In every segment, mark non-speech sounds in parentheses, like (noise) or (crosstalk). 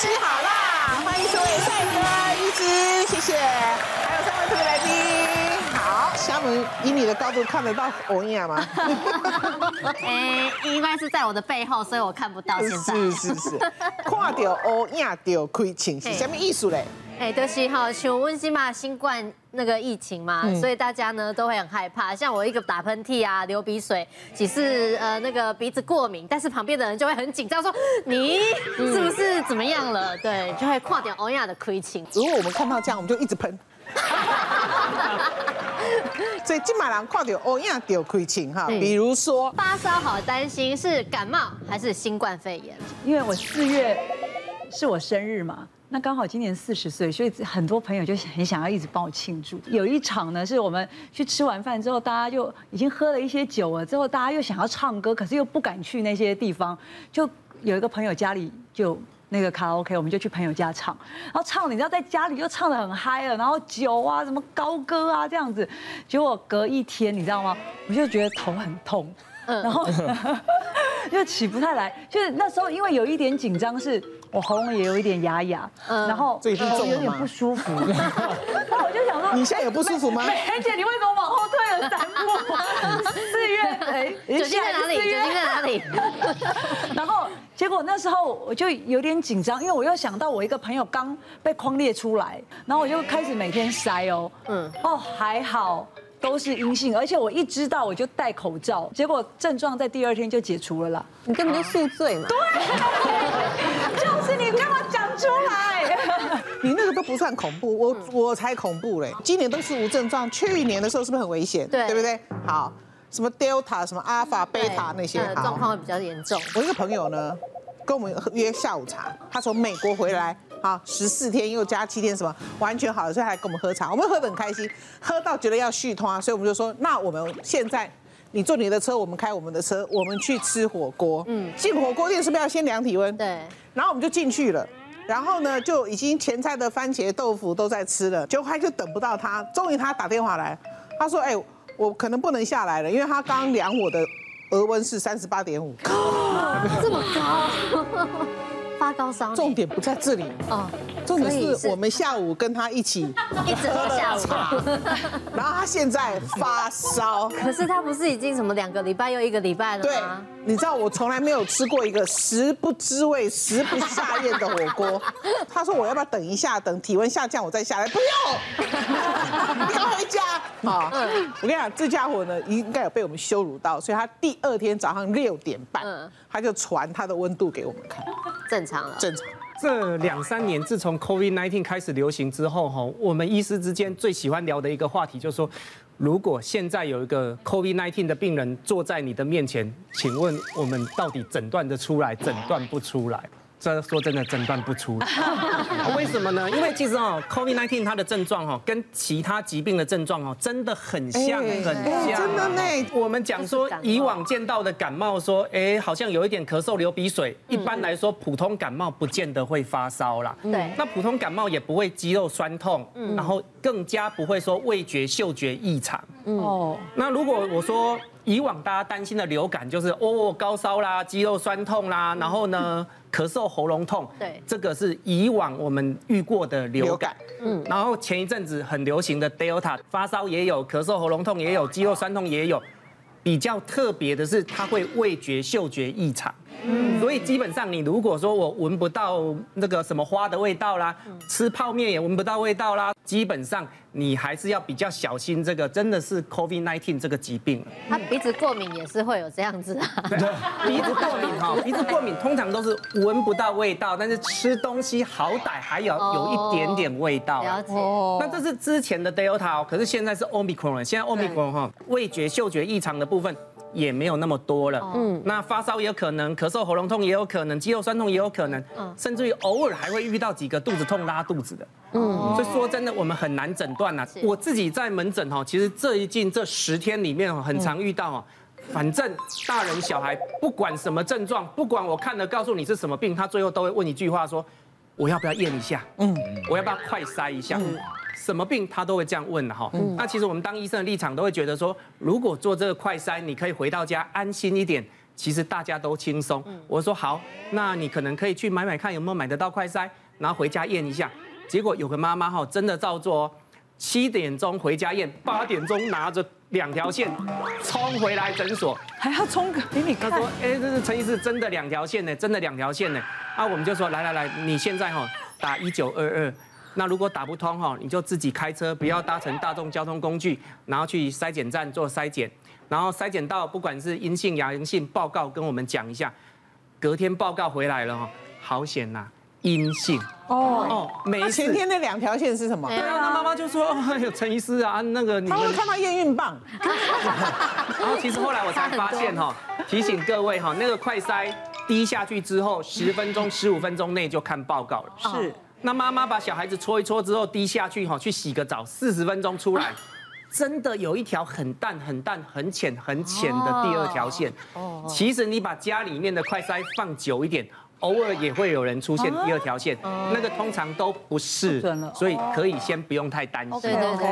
吃好啦！欢迎所有帅哥、一只，谢谢，以你的高度看得到欧亚吗？(laughs) 哎，应该是在我的背后，所以我看不到。现在是是是，看到欧亚就亏清，是什么意思嘞？哎，都是哈，像温西嘛，新冠那个疫情嘛，嗯、所以大家呢都会很害怕。像我一个打喷嚏啊、流鼻水，只是呃那个鼻子过敏，但是旁边的人就会很紧张，说你是不是怎么样了？对，就会跨点欧亚的亏情。如果我们看到这样，我们就一直喷。(laughs) 所以金马人看到欧亚丢亏情哈，比如说发烧，好担心是感冒还是新冠肺炎？因为我四月是我生日嘛。那刚好今年四十岁，所以很多朋友就很想要一直帮我庆祝。有一场呢，是我们去吃完饭之后，大家就已经喝了一些酒了，之后大家又想要唱歌，可是又不敢去那些地方。就有一个朋友家里就那个卡拉 OK，我们就去朋友家唱。然后唱，你知道在家里就唱的很嗨了，然后酒啊，什么高歌啊这样子。结果隔一天，你知道吗？我就觉得头很痛，然后 (laughs) 就起不太来。就是那时候因为有一点紧张是。我喉咙也有一点哑哑，然后这已经重了有点不舒服。(laughs) 然后我就想说，你现在有不舒服吗？梅姐，你为什么往后退了三步？(laughs) 四月，哎，酒精在哪里？酒精在哪里？然后结果那时候我就有点紧张，因为我又想到我一个朋友刚被框列出来，然后我就开始每天筛哦，嗯，哦还好。都是阴性，而且我一知道我就戴口罩，结果症状在第二天就解除了啦。你根本就宿醉嘛。对，(laughs) 就是你跟我讲出来。(laughs) 你那个都不算恐怖，我我才恐怖嘞。今年都是无症状，去年的时候是不是很危险？对，对不对？好，什么 Delta、什么 Alpha、Beta 那些，状况会比较严重。我一个朋友呢，跟我们约下午茶，他从美国回来。好，十四天又加七天，什么完全好了，所以还跟我们喝茶，我们喝得很开心，喝到觉得要续通啊，所以我们就说，那我们现在你坐你的车，我们开我们的车，我们去吃火锅。嗯，进火锅店是不是要先量体温？对。然后我们就进去了，然后呢就已经前菜的番茄豆腐都在吃了，就还就等不到他，终于他打电话来，他说，哎，我可能不能下来了，因为他刚量我的额温是三十八点五，这么高。发高烧，重点不在这里哦，重点是我们下午跟他一起一直喝下午茶，然后他现在发烧，可是他不是已经什么两个礼拜又一个礼拜了吗？对，你知道我从来没有吃过一个食不知味、食不下咽的火锅。他说我要不要等一下，等体温下降我再下来？不用，啊！我跟你讲，这家伙呢应该有被我们羞辱到，所以他第二天早上六点半，他就传他的温度给我们看。正常了，正常。这两三年，自从 COVID-19 开始流行之后，哈，我们医师之间最喜欢聊的一个话题，就是说，如果现在有一个 COVID-19 的病人坐在你的面前，请问我们到底诊断得出来，诊断不出来？这说真的诊断不出，(laughs) 为什么呢？因为其实哦，COVID-19 它的症状哦，跟其他疾病的症状哦，真的很像，很像。真的呢。我们讲说以往见到的感冒，说哎，好像有一点咳嗽、流鼻水。一般来说，普通感冒不见得会发烧啦。对。那普通感冒也不会肌肉酸痛，然后更加不会说味觉、嗅觉异常。哦。那如果我说以往大家担心的流感，就是哦高烧啦、肌肉酸痛啦，然后呢？(laughs) 咳嗽、喉咙痛，对，这个是以往我们遇过的流感。嗯，然后前一阵子很流行的 Delta，发烧也有，咳嗽、喉咙痛也有，肌肉酸痛也有。比较特别的是，它会味觉、嗅觉异常。嗯，所以基本上你如果说我闻不到那个什么花的味道啦，吃泡面也闻不到味道啦，基本上。你还是要比较小心，这个真的是 COVID-19 这个疾病。他鼻子过敏也是会有这样子啊。(laughs) 鼻子过敏哈，(laughs) 鼻子过敏通常都是闻不到味道，但是吃东西好歹还有有一点点味道。了解。那这是之前的 Delta，可是现在是 Omicron，现在 Omicron 哈，味觉、嗅觉异常的部分。也没有那么多了，嗯，那发烧也有可能，咳嗽、喉咙痛也有可能，肌肉酸痛也有可能，嗯，甚至于偶尔还会遇到几个肚子痛、拉肚子的，嗯，所以说真的，我们很难诊断呐。我自己在门诊哈，其实最近这十天里面很常遇到哦，反正大人小孩不管什么症状，不管我看了告诉你是什么病，他最后都会问一句话说，我要不要验一下？嗯，我要不要快筛一下？嗯什么病他都会这样问的哈，嗯、那其实我们当医生的立场都会觉得说，如果做这个快筛，你可以回到家安心一点，其实大家都轻松。我说好，那你可能可以去买买看有没有买得到快筛，然后回家验一下。结果有个妈妈哈，真的照做，哦七点钟回家验，八点钟拿着两条线冲回来诊所，还要冲个给你看。他说，哎，这是陈医师，真的两条线呢，真的两条线呢。啊，我们就说，来来来，你现在哈打一九二二。那如果打不通哈，你就自己开车，不要搭乘大众交通工具，然后去筛检站做筛检，然后筛检到不管是阴性、阳性，报告跟我们讲一下，隔天报告回来了哈，好险呐，阴性哦哦，没。前天那两条线是什么？对啊，那妈妈就说，哎呦，陈医师啊，那个你们看到验孕棒，(laughs) 然后其实后来我才发现哈，提醒各位哈，那个快筛滴下去之后，十分钟、十五分钟内就看报告了，是。那妈妈把小孩子搓一搓之后滴下去哈，去洗个澡，四十分钟出来，真的有一条很淡、很淡、很浅、很浅的第二条线。哦。其实你把家里面的快筛放久一点，偶尔也会有人出现第二条线，那个通常都不是，所以可以先不用太担心。对对对。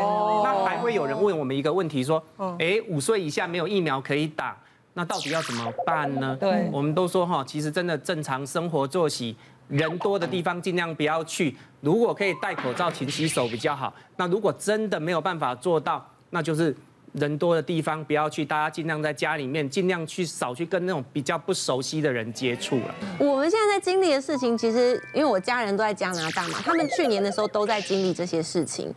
那还会有人问我们一个问题说，哎，五岁以下没有疫苗可以打，那到底要怎么办呢？对，我们都说哈，其实真的正常生活作息。人多的地方尽量不要去，如果可以戴口罩、勤洗手比较好。那如果真的没有办法做到，那就是人多的地方不要去，大家尽量在家里面，尽量去少去跟那种比较不熟悉的人接触了。我们现在在经历的事情，其实因为我家人都在加拿大嘛，他们去年的时候都在经历这些事情。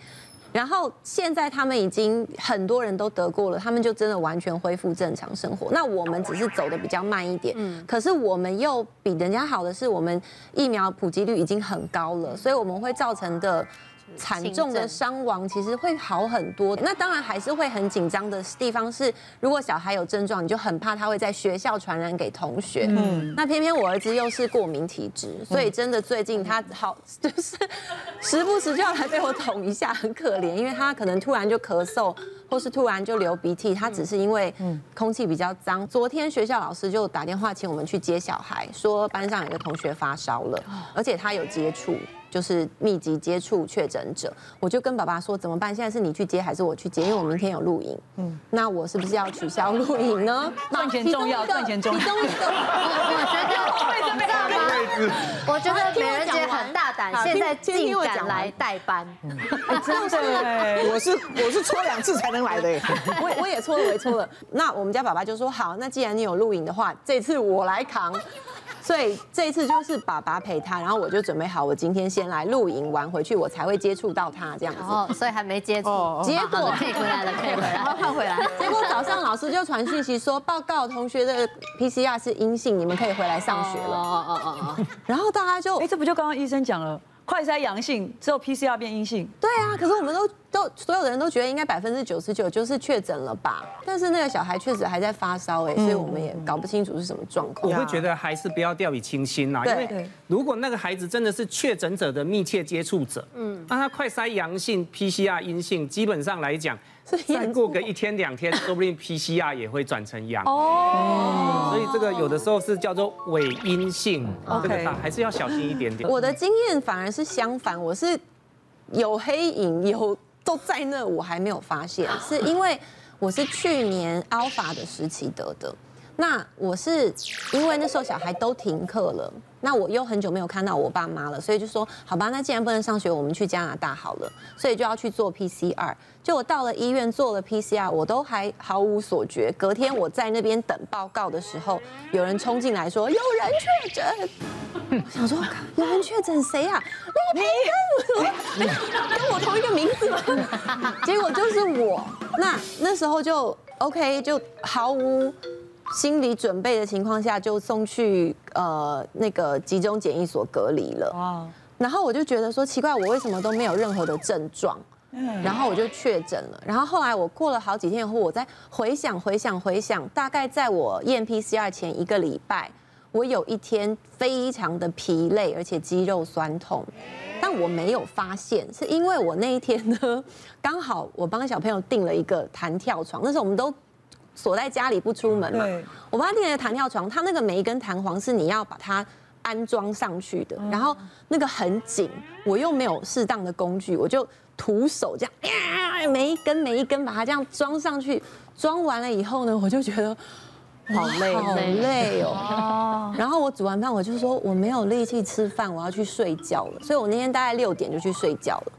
然后现在他们已经很多人都得过了，他们就真的完全恢复正常生活。那我们只是走的比较慢一点，嗯，可是我们又比人家好的是，我们疫苗普及率已经很高了，所以我们会造成的。惨重的伤亡其实会好很多，那当然还是会很紧张的地方是，如果小孩有症状，你就很怕他会在学校传染给同学。嗯，那偏偏我儿子又是过敏体质，所以真的最近他好 (laughs) 就是时不时就要来被我捅一下，很可怜，因为他可能突然就咳嗽，或是突然就流鼻涕，他只是因为空气比较脏。昨天学校老师就打电话请我们去接小孩，说班上有个同学发烧了，而且他有接触。就是密集接触确诊者，我就跟爸爸说怎么办？现在是你去接还是我去接？因为我明天有录影。嗯，那我是不是要取消录影呢？(laughs) 赚钱重要，赚钱重要。其中一个，(laughs) 我觉得，(laughs) 你知道吗？我觉得美人姐很大胆，现在竟敢来代班。真的，我是我是搓两次才能来的。我我也搓了，我也搓了。那我们家爸爸就说好，那既然你有录影的话，这次我来扛。所以这一次就是爸爸陪他，然后我就准备好，我今天先来露营玩回去，我才会接触到他这样子。哦，所以还没接触。结果可以回来了，可以回来，然后换回来。结果早上老师就传讯息说，报告同学的 PCR 是阴性，你们可以回来上学了。哦哦哦哦。然后大家就，哎，这不就刚刚医生讲了？快筛阳性之后 PCR 变阴性，对啊，可是我们都都所有的人都觉得应该百分之九十九就是确诊了吧，但是那个小孩确实还在发烧哎，所以我们也搞不清楚是什么状况。我会觉得还是不要掉以轻心啦，因为如果那个孩子真的是确诊者的密切接触者，嗯，那他快筛阳性 PCR 阴性，基本上来讲。再过个一天两天，(laughs) 说不定 PCR 也会转成阳哦。所以这个有的时候是叫做伪阴性，这个还是要小心一点点。我的经验反而是相反，我是有黑影有都在那，我还没有发现，是因为我是去年 Alpha 的时期得的。那我是因为那时候小孩都停课了，那我又很久没有看到我爸妈了，所以就说好吧，那既然不能上学，我们去加拿大好了，所以就要去做 PCR。就我到了医院做了 PCR，我都还毫无所觉。隔天我在那边等报告的时候，有人冲进来说有人确诊，我想说有人确诊谁啊？那个培根，跟我同一个名字吗？(laughs) 结果就是我。那那时候就 OK，就毫无。心理准备的情况下，就送去呃那个集中检疫所隔离了。哇！然后我就觉得说奇怪，我为什么都没有任何的症状？嗯。然后我就确诊了。然后后来我过了好几天以后，我再回想回想回想，大概在我验 PCR 前一个礼拜，我有一天非常的疲累，而且肌肉酸痛，但我没有发现，是因为我那一天呢，刚好我帮小朋友订了一个弹跳床，那时候我们都。锁在家里不出门嘛？我帮他订了弹跳床，它那个每一根弹簧是你要把它安装上去的，然后那个很紧，我又没有适当的工具，我就徒手这样，每一根每一根把它这样装上去，装完了以后呢，我就觉得好累，好累哦。然后我煮完饭，我就说我没有力气吃饭，我要去睡觉了。所以我那天大概六点就去睡觉了。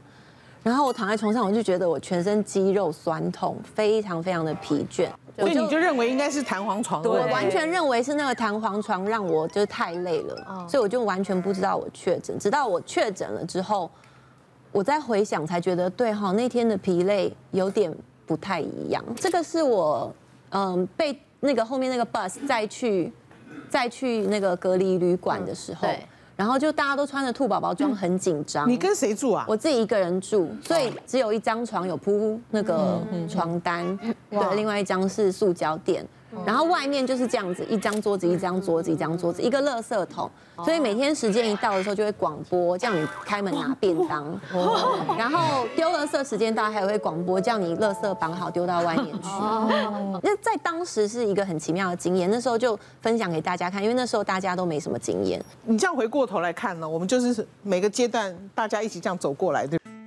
然后我躺在床上，我就觉得我全身肌肉酸痛，非常非常的疲倦。所以你就认为应该是弹簧床？我完全认为是那个弹簧床让我就是太累了，所以我就完全不知道我确诊。直到我确诊了之后，我再回想才觉得对哈，那天的疲累有点不太一样。这个是我嗯被那个后面那个 bus 再去再去那个隔离旅馆的时候。然后就大家都穿着兔宝宝装，很紧张。你跟谁住啊？我自己一个人住，所以只有一张床有铺那个床单，对，另外一张是塑胶垫。然后外面就是这样子，一张桌子，一张桌子，一张桌子，一个垃圾桶。所以每天时间一到的时候，就会广播叫你开门拿便当。然后丢垃圾时间到，还会广播叫你垃圾绑好丢到外面去。那在当时是一个很奇妙的经验，那时候就分享给大家看，因为那时候大家都没什么经验。你这样回过头来看呢，我们就是每个阶段大家一起这样走过来的。